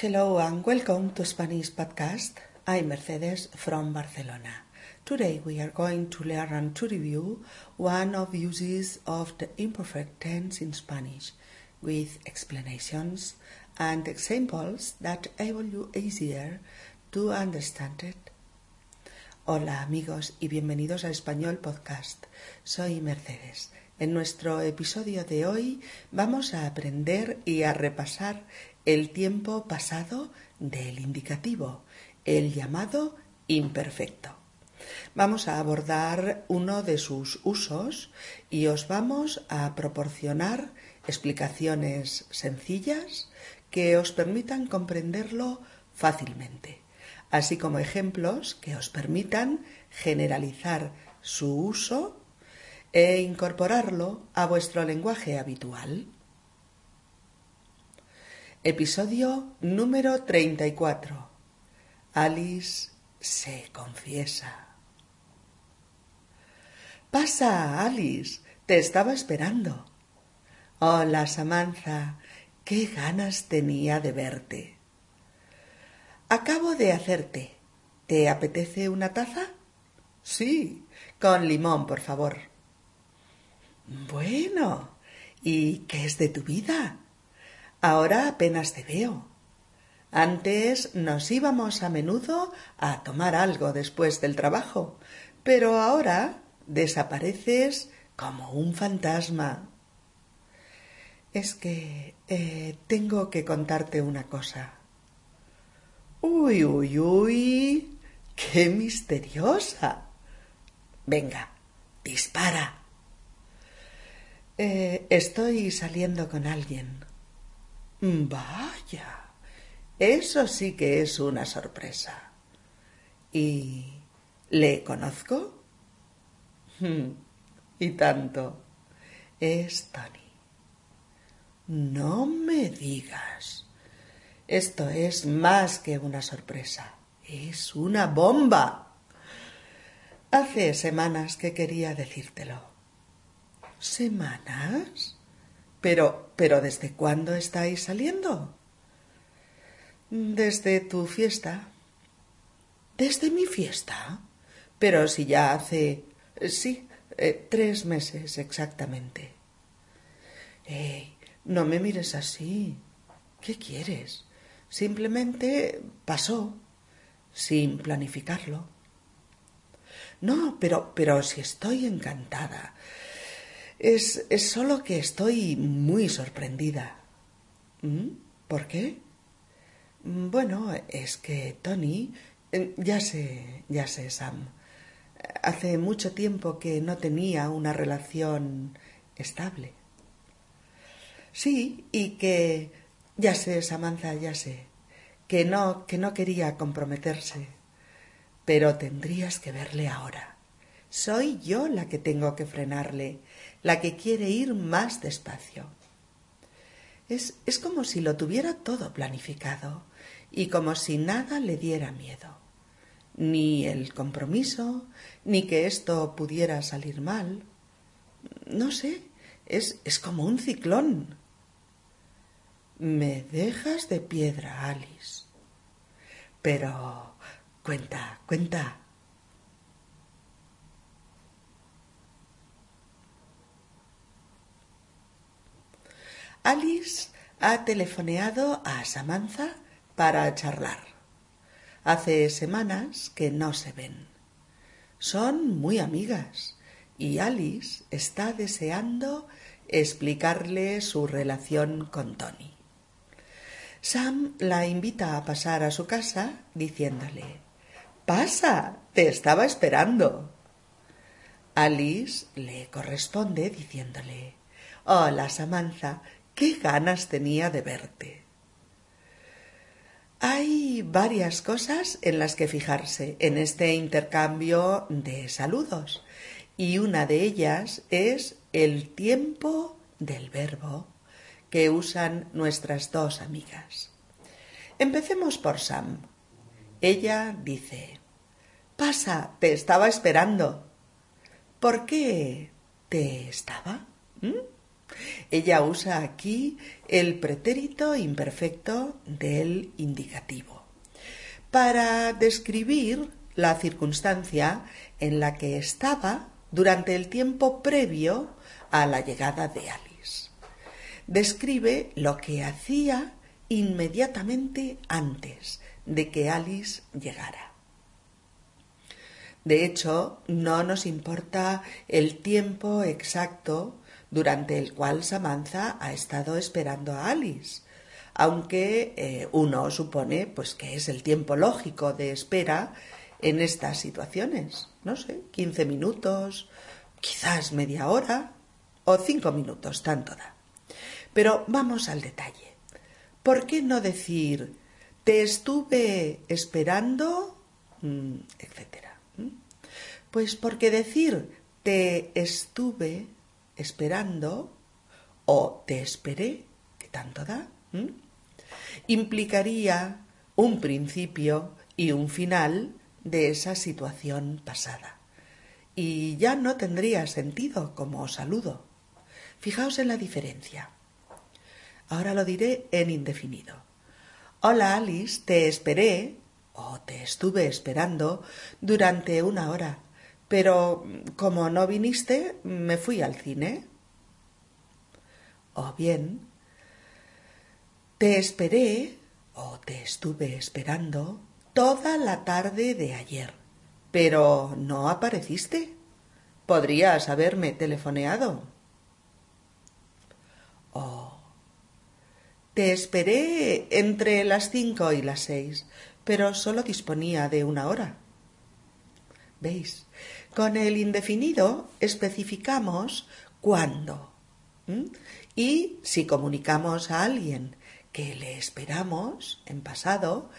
Hello and welcome to Spanish Podcast. I'm Mercedes from Barcelona. Today we are going to learn to review one of uses of the imperfect tense in Spanish with explanations and examples that enable you easier to understand it. Hola amigos y bienvenidos a Español Podcast. Soy Mercedes. En nuestro episodio de hoy vamos a aprender y a repasar el tiempo pasado del indicativo, el llamado imperfecto. Vamos a abordar uno de sus usos y os vamos a proporcionar explicaciones sencillas que os permitan comprenderlo fácilmente así como ejemplos que os permitan generalizar su uso e incorporarlo a vuestro lenguaje habitual. Episodio número 34. Alice se confiesa. Pasa, Alice, te estaba esperando. Hola, Samantha, qué ganas tenía de verte. Acabo de hacerte. ¿Te apetece una taza? Sí, con limón, por favor. Bueno, ¿y qué es de tu vida? Ahora apenas te veo. Antes nos íbamos a menudo a tomar algo después del trabajo, pero ahora desapareces como un fantasma. Es que eh, tengo que contarte una cosa. Uy, uy, uy. ¡Qué misteriosa! Venga, dispara. Eh, estoy saliendo con alguien. Vaya. Eso sí que es una sorpresa. ¿Y le conozco? Hmm, y tanto. Es Tony. No me digas. Esto es más que una sorpresa, es una bomba. Hace semanas que quería decírtelo. ¿Semanas? Pero, pero ¿desde cuándo estáis saliendo? Desde tu fiesta. ¿Desde mi fiesta? Pero si ya hace. sí, eh, tres meses exactamente. ¡Ey! No me mires así. ¿Qué quieres? Simplemente pasó, sin planificarlo. No, pero, pero si estoy encantada. Es, es solo que estoy muy sorprendida. ¿Mm? ¿Por qué? Bueno, es que Tony. Eh, ya sé, ya sé, Sam. Hace mucho tiempo que no tenía una relación estable. Sí, y que ya sé, Samantha, ya sé, que no, que no quería comprometerse, pero tendrías que verle ahora. Soy yo la que tengo que frenarle, la que quiere ir más despacio. Es, es como si lo tuviera todo planificado y como si nada le diera miedo. Ni el compromiso, ni que esto pudiera salir mal. No sé, es, es como un ciclón me dejas de piedra, Alice. Pero cuenta, cuenta. Alice ha telefoneado a Samantha para charlar. Hace semanas que no se ven. Son muy amigas y Alice está deseando explicarle su relación con Tony. Sam la invita a pasar a su casa diciéndole Pasa, te estaba esperando. Alice le corresponde diciéndole Hola, Samantha, qué ganas tenía de verte. Hay varias cosas en las que fijarse en este intercambio de saludos y una de ellas es el tiempo del verbo que usan nuestras dos amigas. Empecemos por Sam. Ella dice Pasa, te estaba esperando. ¿Por qué te estaba? ¿Mm? Ella usa aquí el pretérito imperfecto del indicativo para describir la circunstancia en la que estaba durante el tiempo previo a la llegada de Alice. Describe lo que hacía inmediatamente antes de que Alice llegara. De hecho, no nos importa el tiempo exacto durante el cual Samantha ha estado esperando a Alice, aunque eh, uno supone pues que es el tiempo lógico de espera en estas situaciones, no sé, 15 minutos, quizás media hora o cinco minutos, tanto da. Pero vamos al detalle. ¿Por qué no decir te estuve esperando, mm, etcétera? Pues porque decir te estuve esperando o te esperé, que tanto da, implicaría un principio y un final de esa situación pasada. Y ya no tendría sentido como saludo. Fijaos en la diferencia. Ahora lo diré en indefinido. Hola Alice, te esperé o te estuve esperando durante una hora, pero como no viniste, me fui al cine. O bien, te esperé o te estuve esperando toda la tarde de ayer, pero no apareciste. Podrías haberme telefoneado. Oh. Te esperé entre las cinco y las seis, pero solo disponía de una hora. ¿Veis? Con el indefinido especificamos cuándo. Y si comunicamos a alguien que le esperamos en pasado,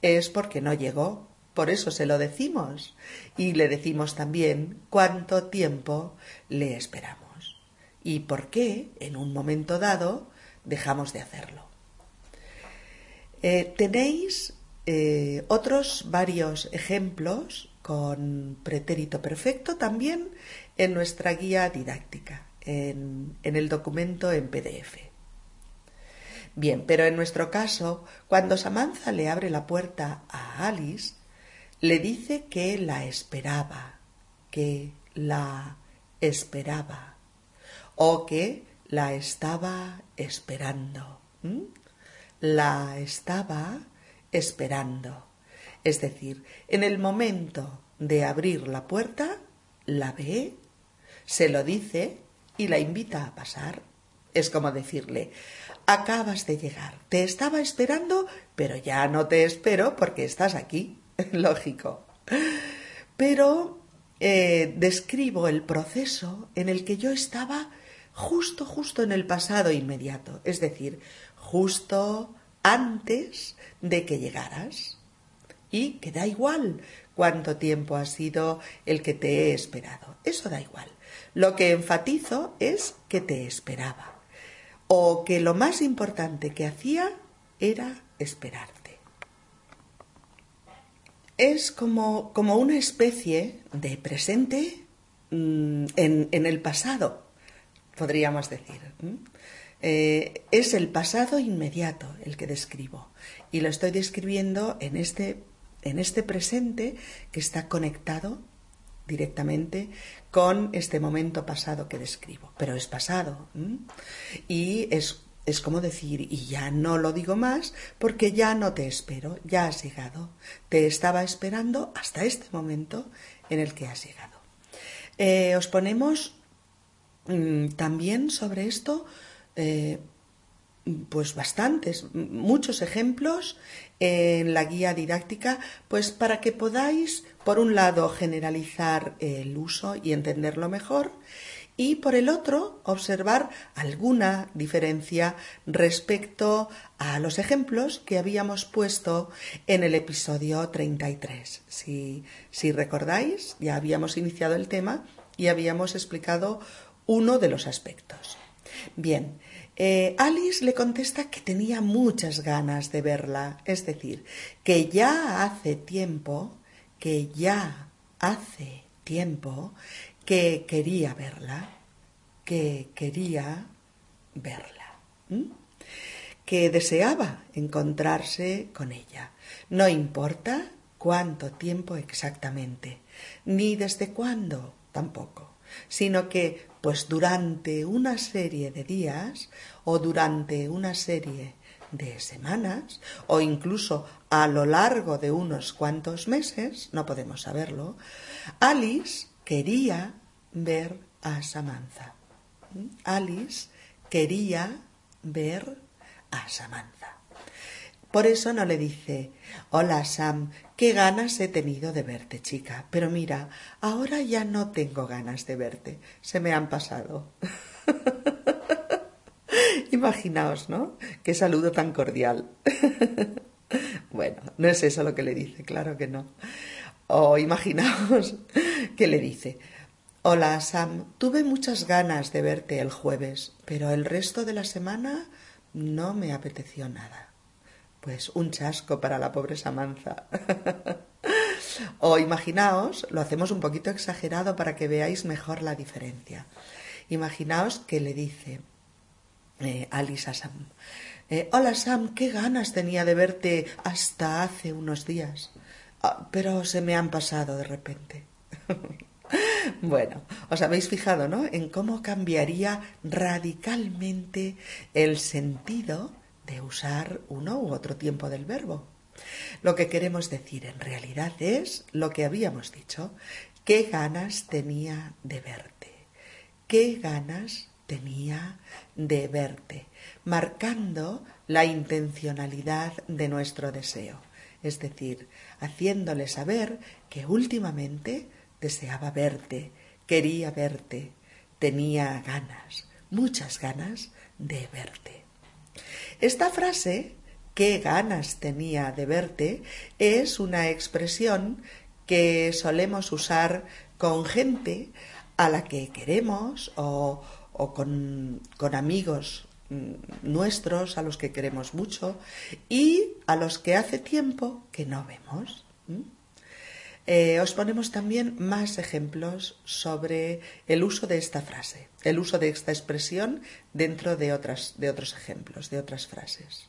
es porque no llegó. Por eso se lo decimos. Y le decimos también cuánto tiempo le esperamos. Y por qué, en un momento dado, dejamos de hacerlo. Eh, tenéis eh, otros varios ejemplos con pretérito perfecto también en nuestra guía didáctica, en el documento en PDF. Bien, pero en nuestro caso, cuando Samantha le abre la puerta a Alice, le dice que la esperaba, que la esperaba, o que la estaba esperando. La estaba esperando. Es decir, en el momento de abrir la puerta, la ve, se lo dice y la invita a pasar. Es como decirle, acabas de llegar. Te estaba esperando, pero ya no te espero porque estás aquí. Lógico. Pero eh, describo el proceso en el que yo estaba justo, justo en el pasado inmediato. Es decir, justo antes de que llegaras. Y que da igual cuánto tiempo ha sido el que te he esperado. Eso da igual. Lo que enfatizo es que te esperaba o que lo más importante que hacía era esperarte. Es como, como una especie de presente mm, en, el pasado, podríamos decir. Eh, es el pasado inmediato el que describo y lo estoy describiendo en este, en este presente que está conectado directamente con este momento pasado que describo, pero es pasado. Y es, es como decir, y ya no lo digo más porque ya no te espero, ya has llegado. Te estaba esperando hasta este momento en el que has llegado. Eh, os ponemos mm, también sobre esto eh, pues bastantes, muchos ejemplos en la guía didáctica, pues para que podáis, por un lado, generalizar el uso y entenderlo mejor, y por el otro, observar alguna diferencia respecto a los ejemplos que habíamos puesto en el episodio 33. Si, si recordáis, ya habíamos iniciado el tema y habíamos explicado uno de los aspectos. Bien, eh, Alice le contesta que tenía muchas ganas de verla, es decir, que ya hace tiempo, que ya hace tiempo que quería verla, que quería verla, que deseaba encontrarse con ella. No importa cuánto tiempo exactamente, ni desde cuándo tampoco, sino que pues durante una serie de días o durante una serie de semanas o incluso a lo largo de unos cuantos meses, no podemos saberlo, Alice quería ver a Samantha. Alice quería ver a Samantha. Por eso no le dice, hola Sam, qué ganas he tenido de verte, chica, pero mira, ahora ya no tengo ganas de verte, se me han pasado. Imaginaos, ¿no? Qué saludo tan cordial. bueno, no es eso lo que le dice, claro que no. O imaginaos que le dice, Hola Sam, tuve muchas ganas de verte el jueves, pero el resto de la semana no me apeteció nada. Pues un chasco para la pobre Samantha. o imaginaos, lo hacemos un poquito exagerado para que veáis mejor la diferencia. Imaginaos que le dice, eh, Alice a Sam. Eh, Hola Sam, qué ganas tenía de verte hasta hace unos días, ah, pero se me han pasado de repente. bueno, os habéis fijado, ¿no? En cómo cambiaría radicalmente el sentido de usar uno u otro tiempo del verbo. Lo que queremos decir en realidad es lo que habíamos dicho. ¿Qué ganas tenía de verte? ¿Qué ganas tenía de verte, marcando la intencionalidad de nuestro deseo, es decir, haciéndole saber que últimamente deseaba verte, quería verte, tenía ganas, muchas ganas de verte. Esta frase, qué ganas tenía de verte, es una expresión que solemos usar con gente a la que queremos o, o con, amigos mm, nuestros a los que queremos mucho y a los que hace tiempo que no vemos. Eh, os ponemos también más ejemplos sobre el uso de esta frase, el uso de esta expresión dentro de, otras, de otros ejemplos, de otras frases.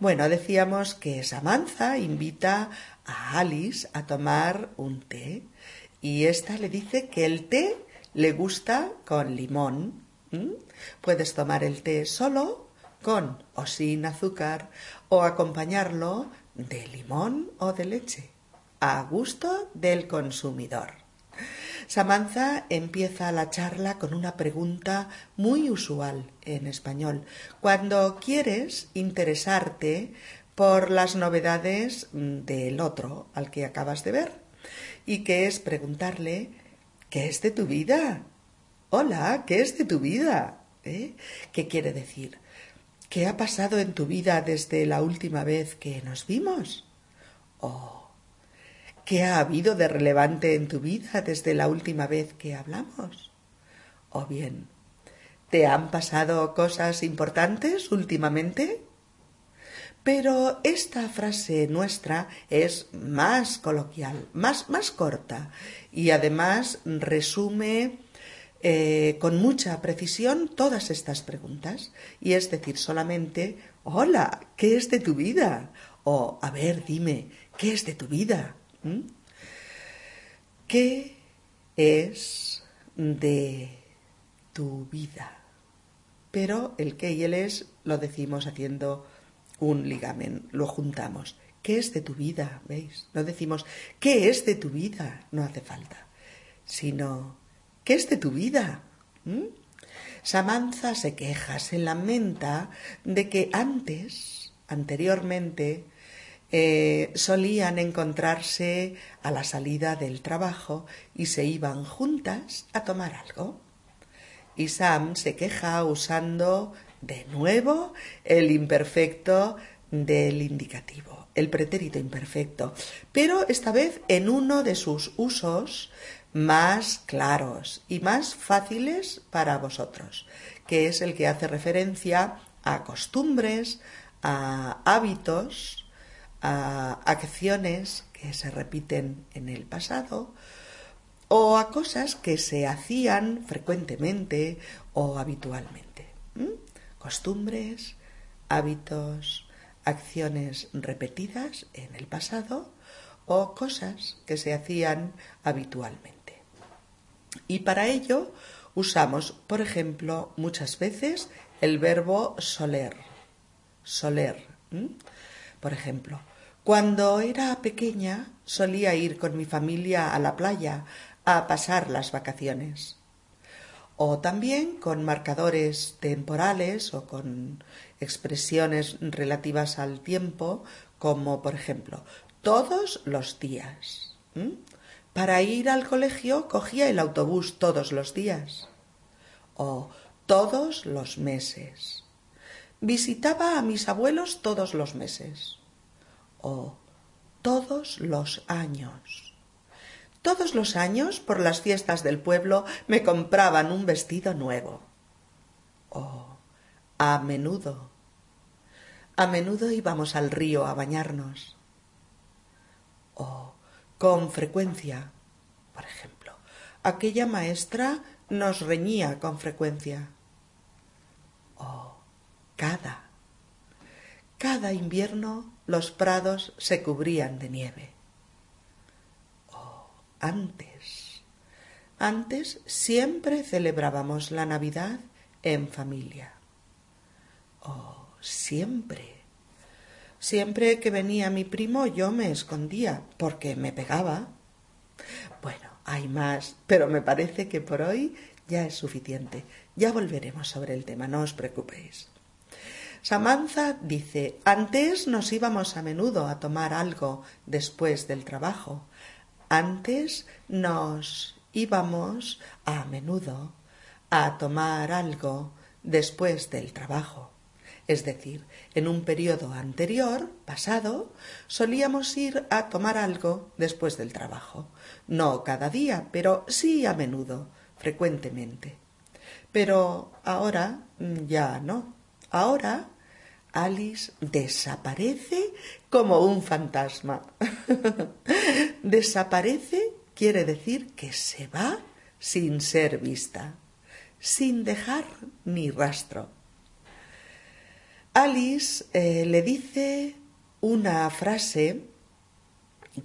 Bueno, decíamos que Samantha invita a Alice a tomar un té y ésta le dice que el té le gusta con limón. Puedes tomar el té solo, con o sin azúcar, o acompañarlo de limón o de leche, a gusto del consumidor. Samantha empieza la charla con una pregunta muy usual en español. Cuando quieres interesarte por las novedades del otro al que acabas de ver, y que es preguntarle ¿Qué es de tu vida? Hola, ¿qué es de tu vida? ¿Eh? ¿Qué quiere decir? ¿Qué ha pasado en tu vida desde la última vez que nos vimos? ¿O qué ha habido de relevante en tu vida desde la última vez que hablamos? ¿O bien, ¿te han pasado cosas importantes últimamente? Pero esta frase nuestra es más coloquial, más, más corta y además resume eh, con mucha precisión todas estas preguntas. Y es decir, solamente, hola, ¿qué es de tu vida? O, a ver, dime, ¿qué es de tu vida? ¿Mm? ¿Qué es de tu vida? Pero el qué y el es lo decimos haciendo un ligamen, lo juntamos. ¿Qué es de tu vida? ¿Veis? No decimos, ¿qué es de tu vida? No hace falta. Sino, ¿qué es de tu vida? ¿Mm? Samantha se queja, se lamenta de que antes, anteriormente, eh, solían encontrarse a la salida del trabajo y se iban juntas a tomar algo. Y Sam se queja usando de nuevo el imperfecto del indicativo, el pretérito imperfecto, pero esta vez en uno de sus usos más claros y más fáciles para vosotros, que es el que hace referencia a costumbres, a hábitos, a acciones que se repiten en el pasado o a cosas que se hacían frecuentemente o habitualmente. costumbres, hábitos, acciones repetidas en el pasado o cosas que se hacían habitualmente. Y para ello usamos, por ejemplo, muchas veces el verbo soler. Soler. Por ejemplo, cuando era pequeña solía ir con mi familia a la playa a pasar las vacaciones. O también con marcadores temporales o con expresiones relativas al tiempo, como por ejemplo, todos los días. Para ir al colegio cogía el autobús todos los días. O todos los meses. Visitaba a mis abuelos todos los meses. O todos los años. Todos los años, por las fiestas del pueblo, me compraban un vestido nuevo. O a menudo. A menudo íbamos al río a bañarnos o con frecuencia. Por ejemplo, aquella maestra nos reñía con frecuencia. O cada. Cada invierno los prados se cubrían de nieve. O antes. Antes siempre celebrábamos la Navidad en familia. O siempre. Siempre que venía mi primo yo me escondía, porque me pegaba. Bueno, hay más, pero me parece que por hoy ya es suficiente. Ya volveremos sobre el tema, no os preocupéis. Samantha dice, antes nos íbamos a menudo a tomar algo después del trabajo. Antes nos íbamos a menudo a tomar algo después del trabajo. Es decir, en un periodo anterior, pasado, solíamos ir a tomar algo después del trabajo. No cada día, pero sí a menudo, frecuentemente. Pero ahora mm, ya no. Ahora Alice desaparece como un fantasma. desaparece quiere decir que se va sin ser vista, sin dejar ni rastro. Alice eh, le dice una frase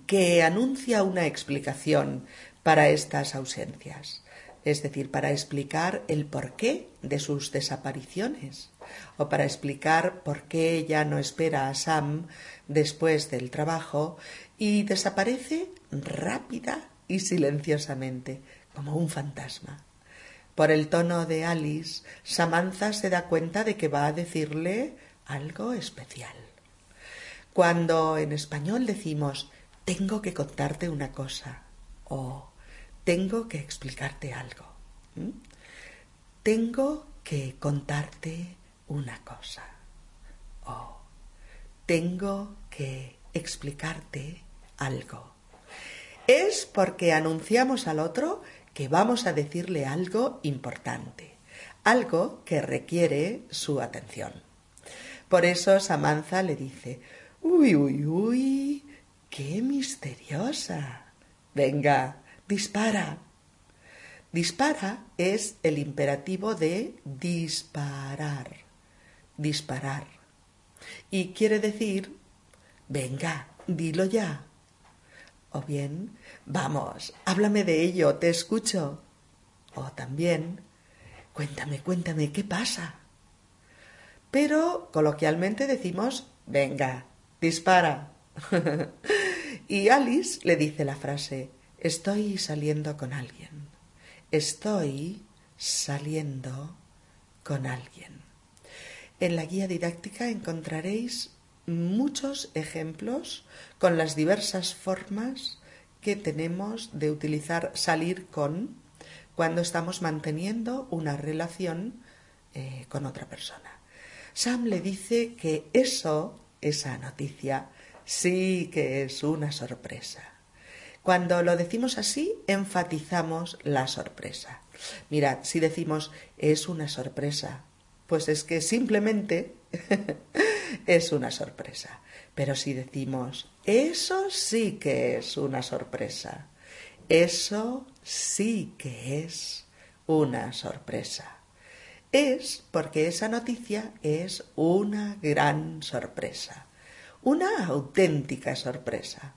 que anuncia una explicación para estas ausencias, es decir, para explicar el porqué de sus desapariciones o para explicar por qué ella no espera a Sam después del trabajo y desaparece rápida y silenciosamente, como un fantasma. Por el tono de Alice, Samantha se da cuenta de que va a decirle algo especial. Cuando en español decimos tengo que contarte una cosa o tengo que explicarte algo. Tengo que contarte una cosa o tengo que explicarte algo. Es porque anunciamos al otro que vamos a decirle algo importante, algo que requiere su atención. Por eso Samantha le dice, uy, uy, uy, qué misteriosa. Venga, dispara. Dispara es el imperativo de disparar, disparar. Y quiere decir, venga, dilo ya. O bien, vamos, háblame de ello, te escucho. O también, cuéntame, cuéntame, ¿qué pasa? Pero coloquialmente decimos, venga, dispara. y Alice le dice la frase, estoy saliendo con alguien. Estoy saliendo con alguien. En la guía didáctica encontraréis muchos ejemplos con las diversas formas que tenemos de utilizar salir con cuando estamos manteniendo una relación eh, con otra persona. Sam le dice que eso, esa noticia, sí que es una sorpresa. Cuando lo decimos así, enfatizamos la sorpresa. Mirad, si decimos es una sorpresa, pues es que simplemente es una sorpresa. Pero si decimos, eso sí que es una sorpresa, eso sí que es una sorpresa. es porque esa noticia es una gran sorpresa, una auténtica sorpresa.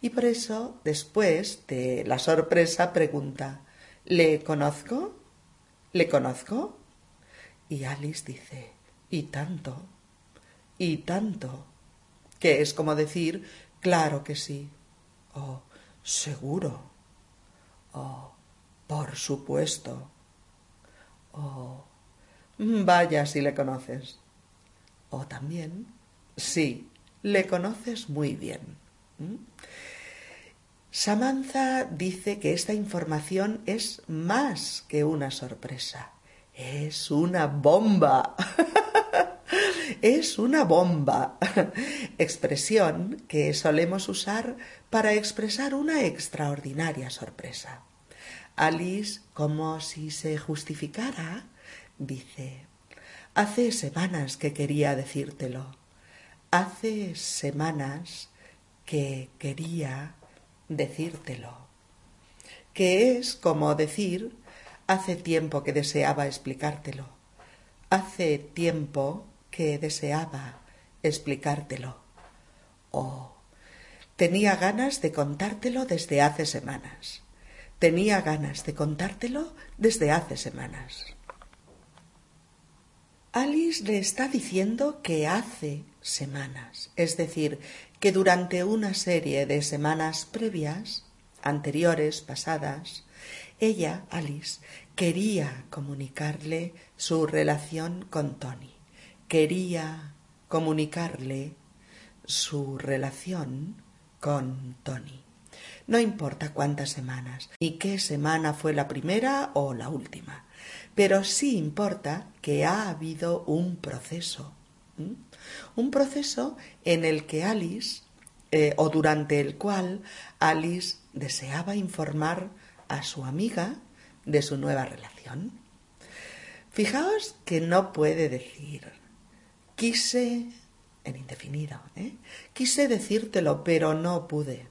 Y por eso, después de la sorpresa, pregunta, ¿le conozco? ¿Le conozco? Y Alice dice, y tanto, y tanto, que es como decir, claro que sí, o seguro, o por supuesto, o vaya si le conoces, o también, sí, le conoces muy bien. Samantha dice que esta información es más que una sorpresa, es una bomba. es una bomba, expresión que solemos usar para expresar una extraordinaria sorpresa. Alice, como si se justificara, dice Hace semanas que quería decírtelo. Hace semanas que quería decírtelo, que es como decir hace tiempo que deseaba explicártelo, hace tiempo que deseaba explicártelo, o tenía ganas de contártelo desde hace semanas, tenía ganas de contártelo desde hace semanas. Alice le está diciendo que hace semanas, es decir, que durante una serie de semanas previas, anteriores, pasadas, ella, Alice, quería comunicarle su relación con Tony, quería comunicarle su relación con Tony. No importa cuántas semanas, ni qué semana fue la primera o la última pero sí importa que ha habido un proceso, un proceso en el que Alice, eh, o durante el cual Alice deseaba informar a su amiga de su nueva relación. Fijaos que no puede decir, quise, en indefinido, ¿eh? quise decírtelo, pero no pude.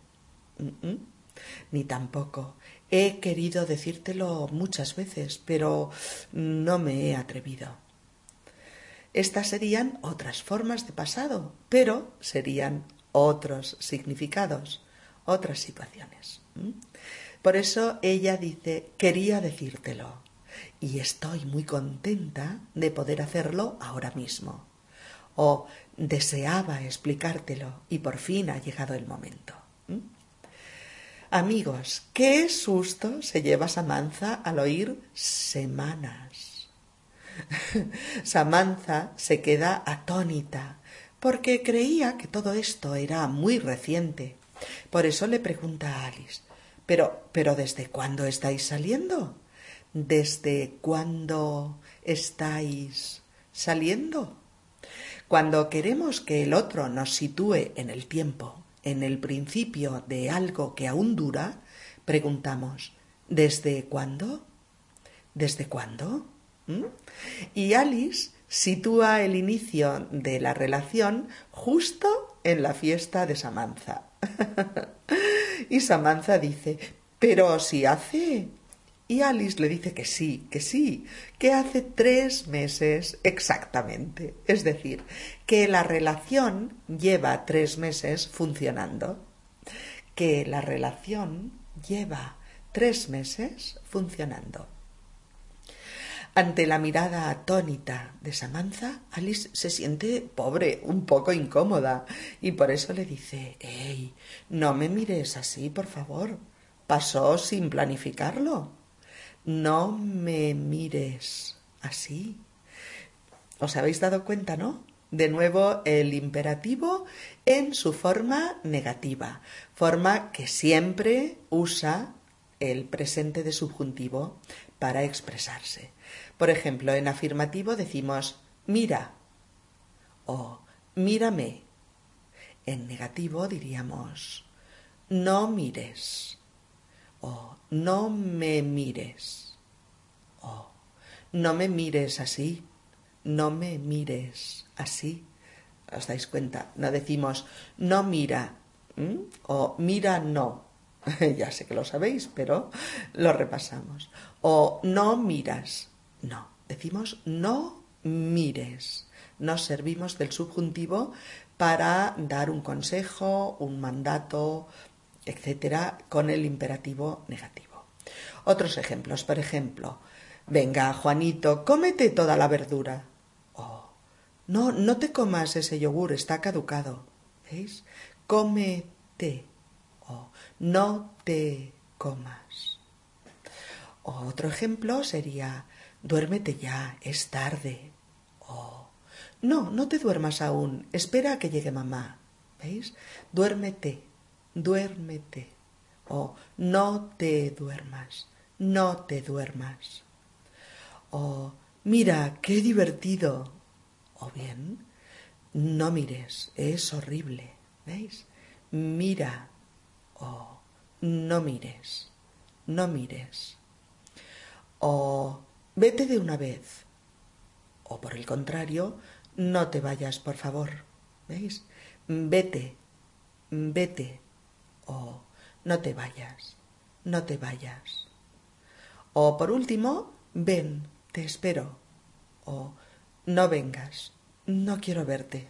Ni tampoco He querido decírtelo muchas veces, pero no me he atrevido. Estas serían otras formas de pasado, pero serían otros significados, otras situaciones. Por eso ella dice, quería decírtelo y estoy muy contenta de poder hacerlo ahora mismo. O deseaba explicártelo y por fin ha llegado el momento. Amigos, qué susto se lleva Samantha al oír semanas. Samantha se queda atónita porque creía que todo esto era muy reciente. Por eso le pregunta a Alice, pero, pero ¿desde cuándo estáis saliendo? ¿Desde cuándo estáis saliendo? Cuando queremos que el otro nos sitúe en el tiempo, en el principio de algo que aún dura, preguntamos ¿desde cuándo? ¿Desde cuándo? ¿Mm? Y Alice sitúa el inicio de la relación justo en la fiesta de Samantha. y Samantha dice, pero si hace y Alice le dice que sí, que sí, que hace tres meses exactamente. Es decir, que la relación lleva tres meses funcionando. Que la relación lleva tres meses funcionando. Ante la mirada atónita de Samantha, Alice se siente pobre, un poco incómoda, y por eso le dice Ey, no me mires así, por favor. Pasó sin planificarlo. No me mires así. ¿Os habéis dado cuenta, no? De nuevo el imperativo en su forma negativa, forma que siempre usa el presente de subjuntivo para expresarse. Por ejemplo, en afirmativo decimos mira o mírame. En negativo diríamos no mires o no me mires. Oh, no me mires así. No me mires así. ¿Os dais cuenta? No decimos no mira o mira no. ya sé que lo sabéis, pero lo repasamos. O no miras. No, decimos no mires. Nos servimos del subjuntivo para dar un consejo, un mandato, etcétera, con el imperativo negativo. Otros ejemplos, por ejemplo, venga, Juanito, cómete toda la verdura. Oh, no, no te comas ese yogur, está caducado. ¿Veis? Cómete. Oh, no te comas. Otro ejemplo sería, duérmete ya, es tarde. Oh, no, no te duermas aún, espera a que llegue mamá. ¿Veis? Duérmete, duérmete. O no te duermas, no te duermas. O mira, qué divertido. O bien, no mires, es horrible. ¿Veis? Mira. O no mires, no mires. O vete de una vez. O por el contrario, no te vayas, por favor. ¿Veis? Vete, vete. O no te vayas, no te vayas. O por último, ven, te espero. O no vengas, no quiero verte.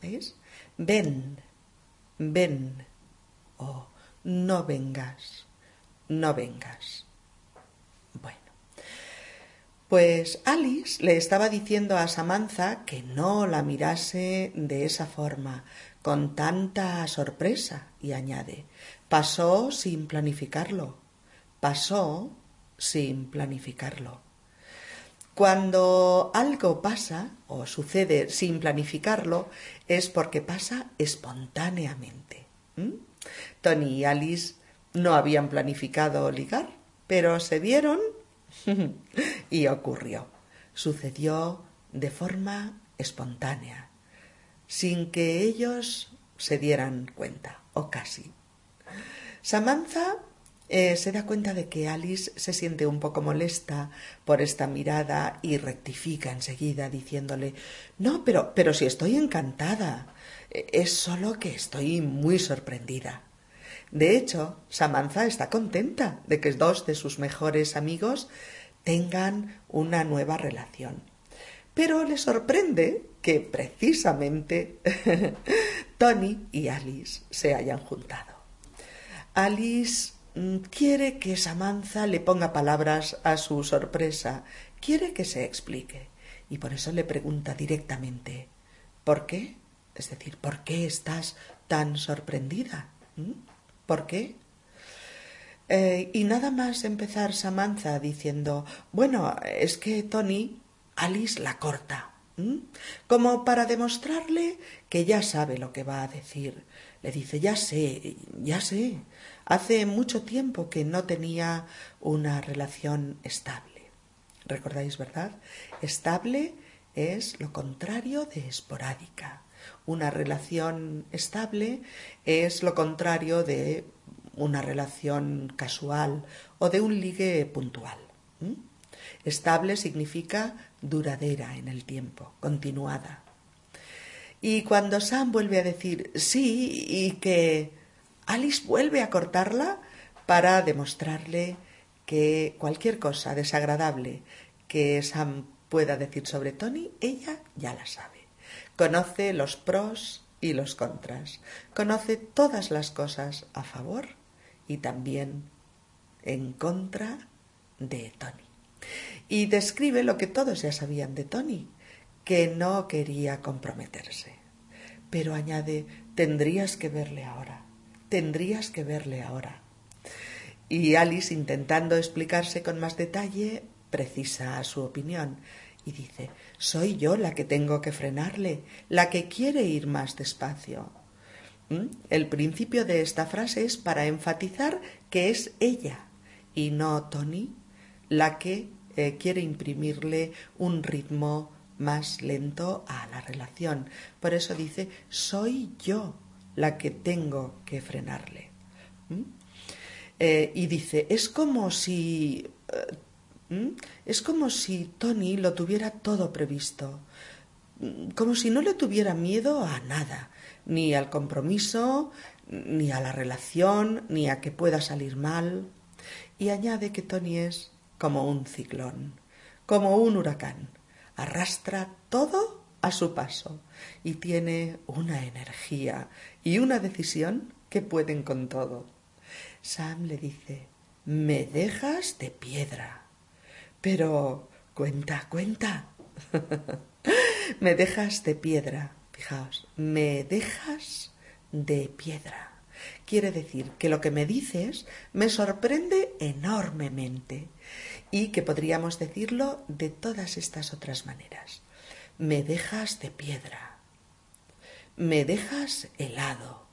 ¿Veis? Ven, ven. O no vengas, no vengas. Bueno. Pues Alice le estaba diciendo a Samantha que no la mirase de esa forma, con tanta sorpresa, y añade, pasó sin planificarlo, pasó sin planificarlo. Cuando algo pasa o sucede sin planificarlo es porque pasa espontáneamente. Tony y Alice no habían planificado ligar, pero se vieron y ocurrió. Sucedió de forma espontánea, sin que ellos se dieran cuenta, o casi. Samantha eh, se da cuenta de que Alice se siente un poco molesta por esta mirada y rectifica enseguida diciéndole No, pero, pero si estoy encantada. Es solo que estoy muy sorprendida. De hecho, Samantha está contenta de que dos de sus mejores amigos tengan una nueva relación. Pero le sorprende que precisamente Tony y Alice se hayan juntado. Alice mm, quiere que Samantha le ponga palabras a su sorpresa, quiere que se explique, y por eso le pregunta directamente ¿Por qué? Es decir, ¿por qué estás tan sorprendida? ¿Mm? ¿Por qué? Eh, y nada más empezar Samantha diciendo, bueno, es que Tony, Alice la corta, como para demostrarle que ya sabe lo que va a decir. Le dice, ya sé, ya sé, hace mucho tiempo que no tenía una relación estable. ¿Recordáis, verdad? Estable es lo contrario de esporádica. Una relación estable es lo contrario de una relación casual o de un ligue puntual. Estable significa duradera en el tiempo, continuada. Y cuando Sam vuelve a decir sí y que Alice vuelve a cortarla para demostrarle que cualquier cosa desagradable que Sam pueda decir sobre Tony, ella ya la sabe. Conoce los pros y los contras. Conoce todas las cosas a favor y también en contra de Tony. Y describe lo que todos ya sabían de Tony, que no quería comprometerse. Pero añade, tendrías que verle ahora, tendrías que verle ahora. Y Alice, intentando explicarse con más detalle, precisa su opinión y dice, soy yo la que tengo que frenarle, la que quiere ir más despacio. ¿Mm? El principio de esta frase es para enfatizar que es ella y no Tony la que eh, quiere imprimirle un ritmo más lento a la relación. Por eso dice, soy yo la que tengo que frenarle. ¿Mm? Eh, y dice, es como si... Eh, ¿Mm? es como si Tony lo tuviera todo previsto, como si no le tuviera miedo a nada, ni al compromiso, ni a la relación, ni a que pueda salir mal. Y añade que Tony es como un ciclón, como un huracán. Arrastra todo a su paso y tiene una energía y una decisión que pueden con todo. Sam le dice, me dejas de piedra. Pero cuenta, cuenta. me dejas de piedra. Fijaos, me dejas de piedra. Quiere decir que lo que me dices me sorprende enormemente y que podríamos decirlo de todas estas otras maneras. Me dejas de piedra. Me dejas helado.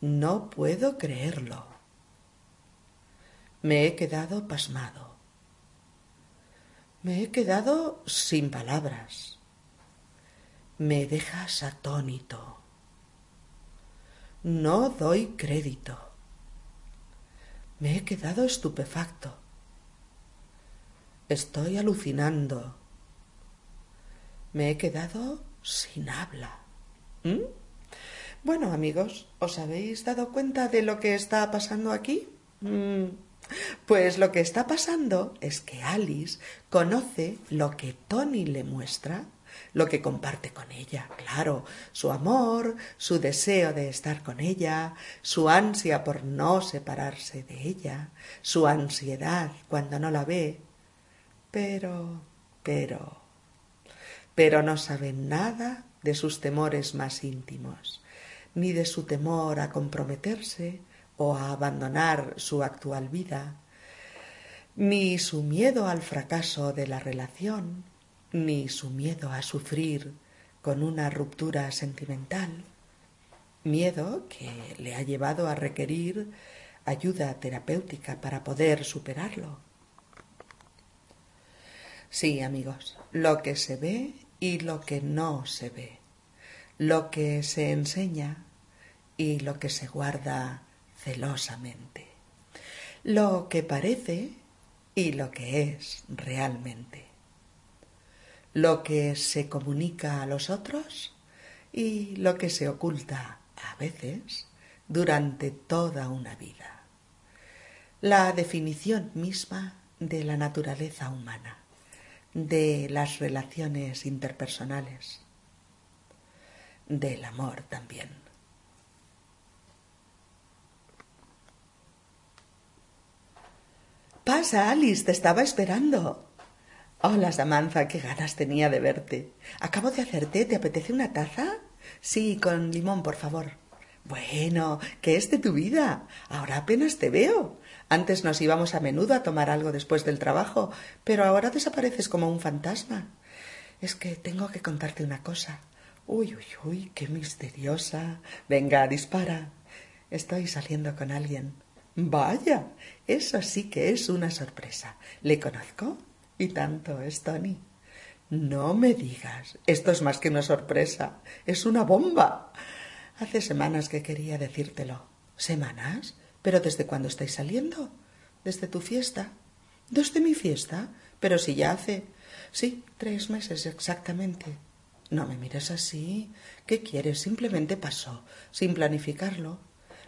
No puedo creerlo. Me he quedado pasmado. Me he quedado sin palabras. Me dejas atónito. No doy crédito. Me he quedado estupefacto. Estoy alucinando. Me he quedado sin habla. ¿Mm? Bueno, amigos, ¿os habéis dado cuenta de lo que está pasando aquí? Mm. Pues lo que está pasando es que Alice conoce lo que Tony le muestra lo que comparte con ella, claro, su amor, su deseo de estar con ella, su ansia por no separarse de ella, su ansiedad cuando no la ve. Pero, pero, pero no sabe nada de sus temores más íntimos, ni de su temor a comprometerse o a abandonar su actual vida, ni su miedo al fracaso de la relación, ni su miedo a sufrir con una ruptura sentimental, miedo que le ha llevado a requerir ayuda terapéutica para poder superarlo. Sí, amigos, lo que se ve y lo que no se ve, lo que se enseña y lo que se guarda celosamente, lo que parece y lo que es realmente lo que se comunica a los otros y lo que se oculta a veces durante toda una vida. La definición misma de la naturaleza humana, de las relaciones interpersonales, del amor también. Pasa, Alice, te estaba esperando. Hola, Samantha, qué ganas tenía de verte. Acabo de hacerte, ¿te apetece una taza? Sí, con limón, por favor. Bueno, ¿qué es de tu vida? Ahora apenas te veo. Antes nos íbamos a menudo a tomar algo después del trabajo, pero ahora desapareces como un fantasma. Es que tengo que contarte una cosa. Uy, uy, uy, qué misteriosa. Venga, dispara. Estoy saliendo con alguien. Vaya, eso sí que es una sorpresa. ¿Le conozco? Y tanto es Tony. No me digas. Esto es más que una sorpresa. Es una bomba. Hace semanas que quería decírtelo. ¿Semanas? ¿Pero desde cuándo estáis saliendo? ¿Desde tu fiesta? ¿Desde mi fiesta? Pero si ya hace. Sí, tres meses exactamente. No me mires así. ¿Qué quieres? Simplemente pasó, sin planificarlo.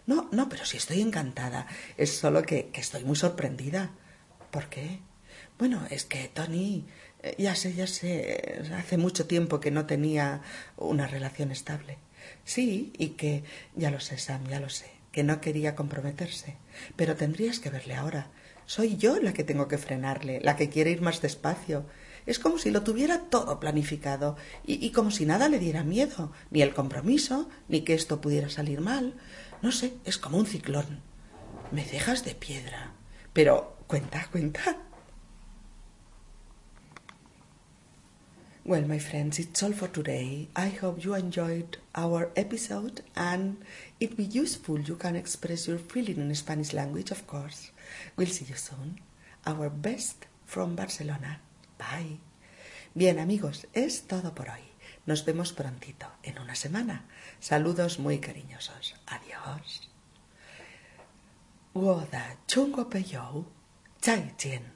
No, no, pero sí estoy encantada. Es solo que, que estoy muy sorprendida. ¿Por qué? Bueno, es que Tony, eh, ya sé, ya sé, hace mucho tiempo que no tenía una relación estable. Sí, y que, ya lo sé, Sam, ya lo sé, que no quería comprometerse. Pero tendrías que verle ahora. Soy yo la que tengo que frenarle, la que quiere ir más despacio. Es como si lo tuviera todo planificado y, y como si nada le diera miedo, ni el compromiso, ni que esto pudiera salir mal. No sé, es como un ciclón. Me dejas de piedra. Pero cuenta, cuenta. Well, my friends, it's all for today. I hope you enjoyed our episode and it be useful. You can express your feeling in Spanish language, of course. We'll see you soon. Our best from Barcelona. Bye. Bien, amigos, es todo por hoy. Nos vemos prontito, en una semana. Saludos muy cariñosos. Adiós. 我的中国朋友再见。